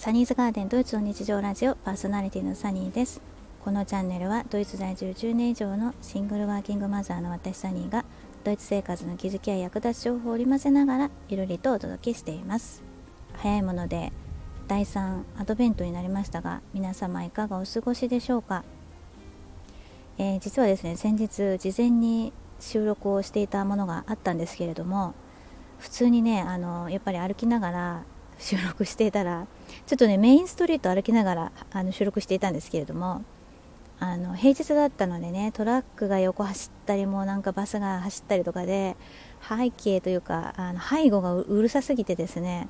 サニーズガーデンドイツの日常ラジオパーソナリティのサニーです。このチャンネルはドイツ在住10年以上のシングルワーキングマザーの私サニーがドイツ生活の気づきや役立つ情報を織り交ぜながらゆるりとお届けしています。早いもので第3アドベントになりましたが皆様いかがお過ごしでしょうか、えー、実はですね先日事前に収録をしていたものがあったんですけれども普通にねあのやっぱり歩きながら収録していたらちょっとねメインストリート歩きながらあの収録していたんですけれどもあの平日だったのでねトラックが横走ったりもなんかバスが走ったりとかで背景というかあの背後がうるさすぎてですね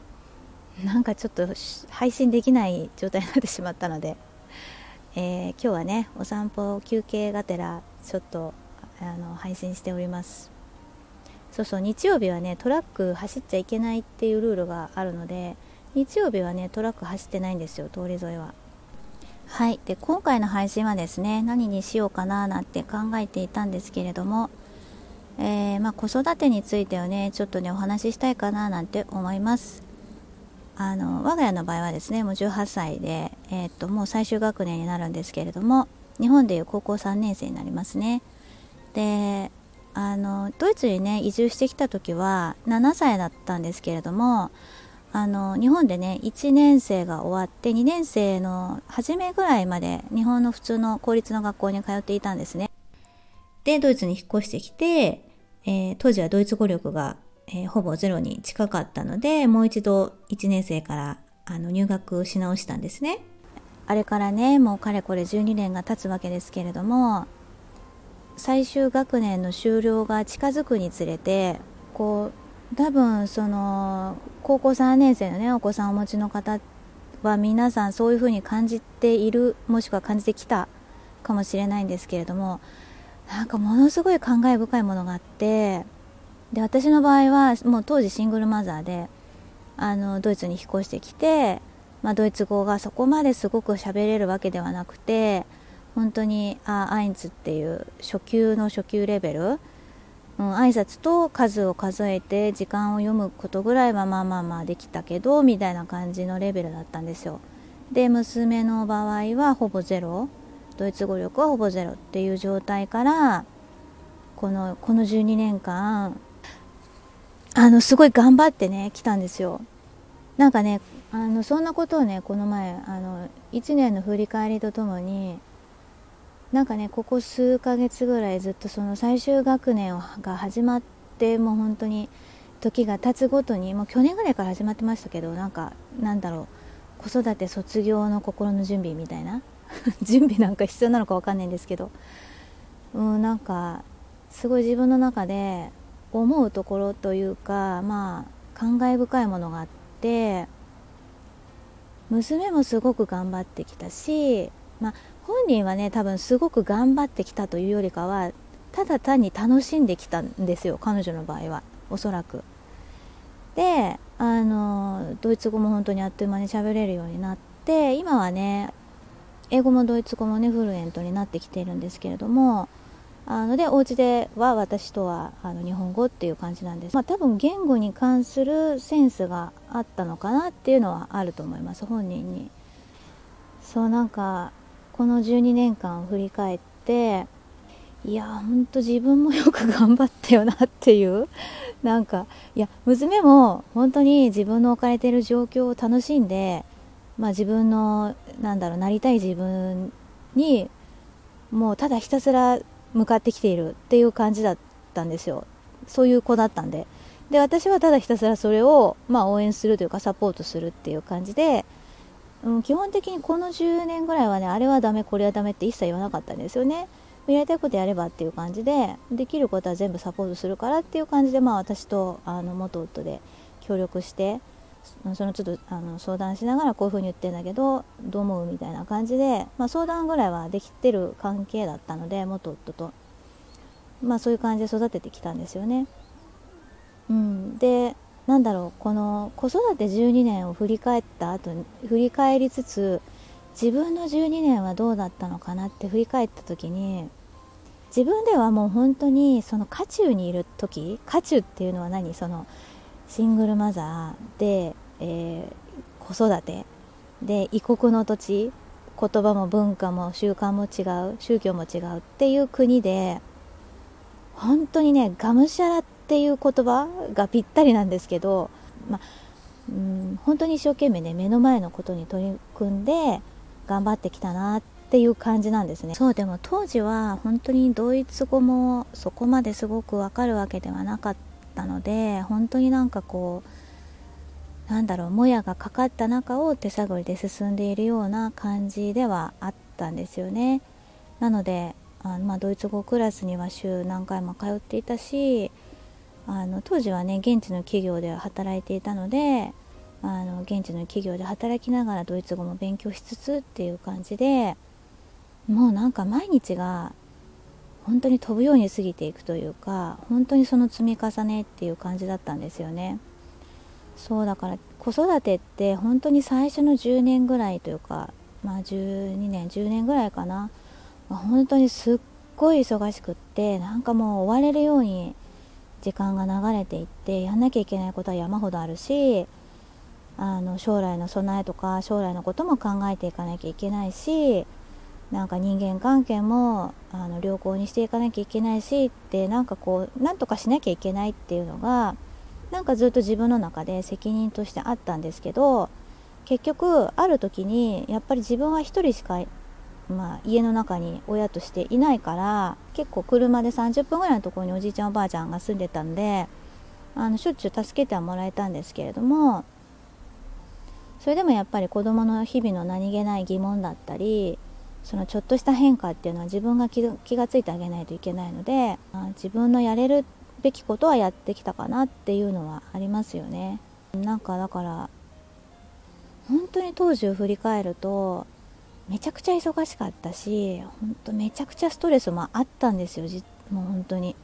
なんかちょっと配信できない状態になってしまったので、えー、今日はねお散歩休憩がてらちょっとあの配信しております。そうそう日曜日はねトラック走っちゃいけないっていうルールがあるので日曜日はねトラック走ってないんですよ通り沿いは。はい。で今回の配信はですね何にしようかななんて考えていたんですけれども、えー、まあ、子育てについてはねちょっとねお話ししたいかななんて思います。あの我が家の場合はですねもう18歳で、えー、っともう最終学年になるんですけれども日本でいう高校3年生になりますね。であのドイツにね移住してきた時は7歳だったんですけれどもあの日本でね1年生が終わって2年生の初めぐらいまで日本の普通の公立の学校に通っていたんですね。でドイツに引っ越してきて、えー、当時はドイツ語力が、えー、ほぼゼロに近かったのでもう一度1年生からあの入学し直したんですね。あれからねもうかれこれ12年が経つわけですけれども最終学年の終了が近づくにつれてこう多分その高校3年生のねお子さんをお持ちの方は皆さんそういうふうに感じているもしくは感じてきたかもしれないんですけれどもなんかものすごい感慨深いものがあってで私の場合はもう当時シングルマザーであのドイツに引っ越してきて、まあ、ドイツ語がそこまですごく喋れるわけではなくて本当にあアインツっていう初級の初級レベル、うん、挨拶と数を数えて時間を読むことぐらいはまあまあまあできたけどみたいな感じのレベルだったんですよ。で娘の場合はほぼゼロ。ドイツ語力はほぼゼロっていう状態からこのこの12年間あのすごい頑張ってね来たんですよ。なんかねあのそんなことをねこの前あの1年の振り返りとともになんかねここ数ヶ月ぐらいずっとその最終学年が始まってもう本当に時が経つごとにもう去年ぐらいから始まってましたけどなんかなんだろう子育て卒業の心の準備みたいな？準備なんか必要なのか分かんないんですけど。うんなんかすごい自分の中で思うところというかまあ感慨深いものがあって娘もすごく頑張ってきたしまあ本人はね多分すごく頑張ってきたというよりかはただ単に楽しんできたんですよ彼女の場合は。おそらく。であのドイツ語も本当にあっという間に喋れるようになって今はね英語もドイツ語もねフルエントになってきているんですけれどもあのでお家では私とはあの日本語っていう感じなんです、まあ、多分言語に関するセンスがあったのかなっていうのはあると思います本人に。そうなんかこの12年間を振り返っていやほんと自分もよく頑張ったよなっていう なんかいや娘も本当に自分の置かれてる状況を楽しんで、まあ、自分のなんだろうなりたい自分にもうただひたすら向かってきているっていう感じだったんですよ。そういう子だったんで。で私はただひたすらそれを、まあ、応援するというかサポートするっていう感じでうん、基本的にこの10年ぐらいはねあれはダメこれはダメって一切言わなかったんですよねやりたいことやればっていう感じでできることは全部サポートするからっていう感じでまあ私とあの元夫で協力してそのちょっとあの相談しながらこういうふうに言ってんだけどどう思うみたいな感じで、まあ、相談ぐらいはできてる関係だったので元夫と、まあ、そういう感じで育ててきたんですよね。うん、でなんだろうこの子育て12年を振り返った後に振り返りつつ自分の12年はどうだったのかなって振り返った時に自分ではもう本当にその渦中にいる時渦中っていうのは何？そのシングルマザーで、えー、子育て。で異国の土地。言葉も文化も習慣も違う。宗教も違うっていう国で本当にねがむしゃらっていう言葉がぴったりなんですけど、まあ、うん本当に一生懸命ね目の前のことに取り組んで頑張ってきたなっていう感じなんですね。そうでも当時は本当にドイツ語もそこまですごくわかるわけではなかったので本当になんかこうなんだろうもやがかかった中を手探りで進んでいるような感じではあったんですよね。なのであの、まあ、ドイツ語クラスには週何回も通っていたしあの当時はね現地の企業では働いていたのであの現地の企業で働きながらドイツ語も勉強しつつっていう感じでもうなんか毎日が本当に飛ぶように過ぎていくというか本当にその積み重ねっていう感じだったんですよね。そうだから子育てって本当に最初の10年ぐらいというかまあ12年10年ぐらいかな、まあ、本当にすっごい忙しくってなんかもう追われるように時間が流れていってやんなきゃいけないことは山ほどあるしあの将来の備えとか将来のことも考えていかなきゃいけないしなんか人間関係もあの良好にしていかなきゃいけないしってなんかこうなんとかしなきゃいけないっていうのがなんかずっと自分の中で責任としてあったんですけど結局ある時にやっぱり自分は1人しか、まあ、家の中に親としていないから結構車で30分ぐらいのところにおじいちゃんおばあちゃんが住んでたんであのしょっちゅう助けてはもらえたんですけれどもそれでもやっぱり子どもの日々の何気ない疑問だったりそのちょっとした変化っていうのは自分が気が付いてあげないといけないので自分のやれるべきことはやってきたかなっていうのはありますよね。なんかだから本当に当時を振り返るとめちゃくちゃ忙しかったし本当めちゃくちゃストレスもあったんですよもう本当に。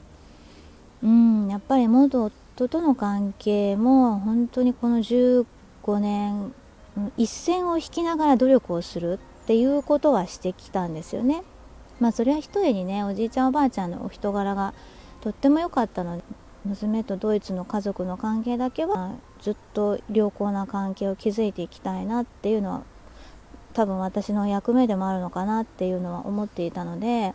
うんやっぱり元夫との関係も本当にこの15年一線を引きながら努力をするっていうことはしてきたんですよね。まあそれは一重にねおじいちゃんおばあちゃんのお人柄がとっても良かったので娘とドイツの家族の関係だけはずっと良好な関係を築いていきたいなっていうのは多分私の役目でもあるのかなっていうのは思っていたので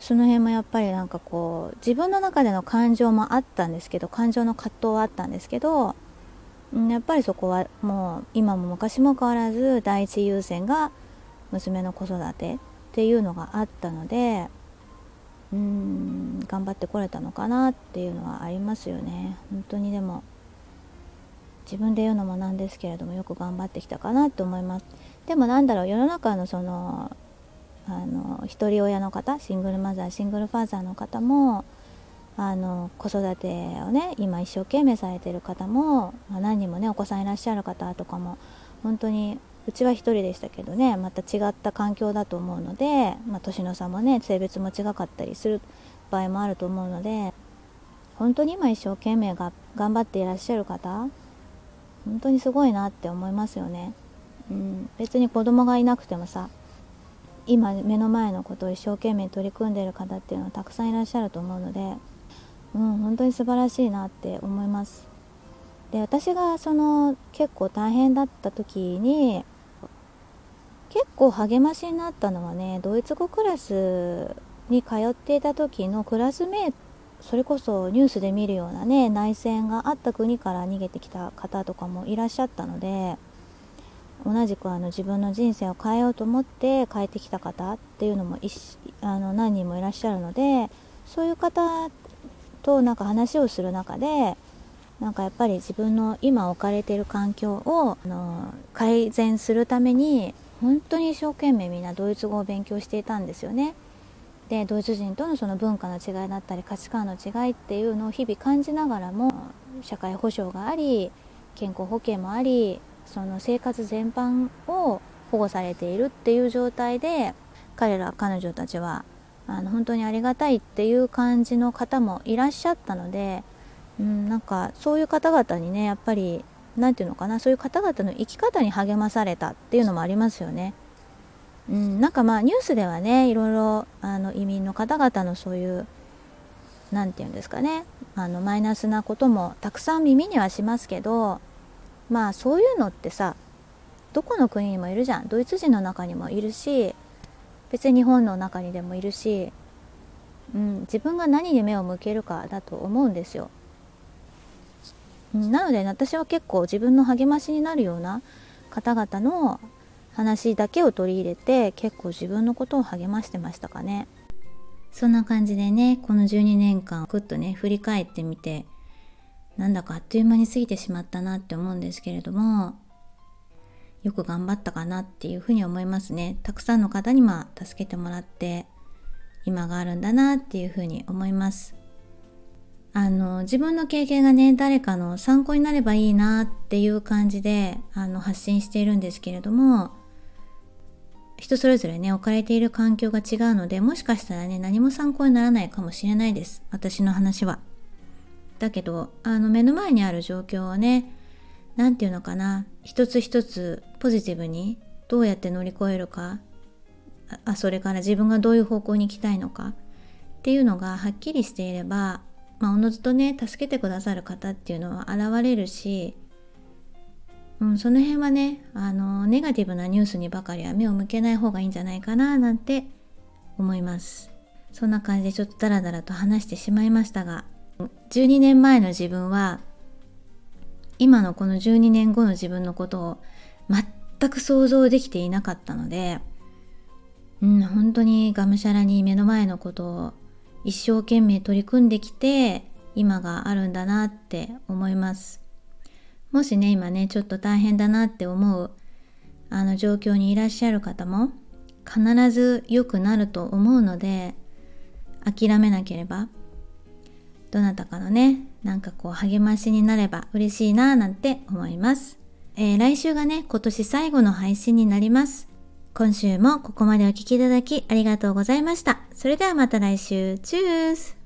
その辺もやっぱりなんかこう自分の中での感情もあったんですけど感情の葛藤はあったんですけどやっぱりそこはもう今も昔も変わらず第一優先が娘の子育てっていうのがあったのでうん頑張ってこれたのかなっていうのはありますよね。本当にでも自分で言うのもなんですけれどもよく頑張ってきたかなと思います。でもなんだろう世の中のそのあの一人親の方シングルマザーシングルファーザーの方もあの子育てをね今一生懸命されてる方も、まあ、何人もねお子さんいらっしゃる方とかも本当にうちは1人でしたけどねまた違った環境だと思うので、まあ、年の差もね性別も違かったりする場合もあると思うので本当に今一生懸命が頑張っていらっしゃる方本当にすごいなって思いますよね。うん、別に子供がいなくてもさ今目の前のことを一生懸命取り組んでいる方っていうのはたくさんいらっしゃると思うので、うん、本当に素晴らしいなって思います。で私がその結構大変だった時に結構励ましになったのはねドイツ語クラスに通っていた時のクラスメートそれこそニュースで見るようなね内戦があった国から逃げてきた方とかもいらっしゃったので同じくあの自分の人生を変えようと思って変えてきた方っていうのもあの何人もいらっしゃるのでそういう方となんか話をする中でなんかやっぱり自分の今置かれている環境をあの改善するために本当に一生懸命みんなドイツ語を勉強していたんですよね。でドイツ人とのその文化の違いだったり価値観の違いっていうのを日々感じながらも社会保障があり健康保険もありその生活全般を保護されているっていう状態で彼ら彼女たちはあの本当にありがたいっていう感じの方もいらっしゃったので、うん、なんかそういう方々にねやっぱり何て言うのかなそういう方々の生き方に励まされたっていうのもありますよね。うん、なんかまあニュースではねいろいろあの移民の方々のそういう何て言うんですかねあのマイナスなこともたくさん耳にはしますけどまあそういうのってさどこの国にもいるじゃんドイツ人の中にもいるし別に日本の中にでもいるし、うん、自分が何に目を向けるかだと思うんですよ。なので私は結構自分の励ましになるような方々の話だけを取り入れて結構自分のことを励ましてましたかね。そんな感じでねこの12年間ぐっとね振り返ってみてなんだかあっという間に過ぎてしまったなって思うんですけれどもよく頑張ったかなっていうふうに思いますねたくさんの方にまあ助けてもらって今があるんだなっていうふうに思いますあの自分の経験がね誰かの参考になればいいなっていう感じであの発信しているんですけれども人それぞれね置かれている環境が違うのでもしかしたらね何も参考にならないかもしれないです。私の話は。だけどあの目の前にある状況をね何て言うのかな一つ一つポジティブにどうやって乗り越えるかあそれから自分がどういう方向に行きたいのかっていうのがはっきりしていればまあ、おのずとね助けてくださる方っていうのは現れるし、うん、その辺はねあのネガティブなニュースにばかりは目を向けない方がいいんじゃないかななんて思います。そんな感じでちょっとダラダラと話してしまいましたが12年前の自分は今のこの12年後の自分のことを全く想像できていなかったので、うん、本当にがむしゃらに目の前のことを一生懸命取り組んできて今があるんだなって思います。もしね今ねちょっと大変だなって思うあの状況にいらっしゃる方も必ず良くなると思うので諦めなければどなたかのねなんかこう励ましになれば嬉しいななんて思います、えー、来週がね今年最後の配信になります今週もここまでお聴きいただきありがとうございました。それではまた来週。チュース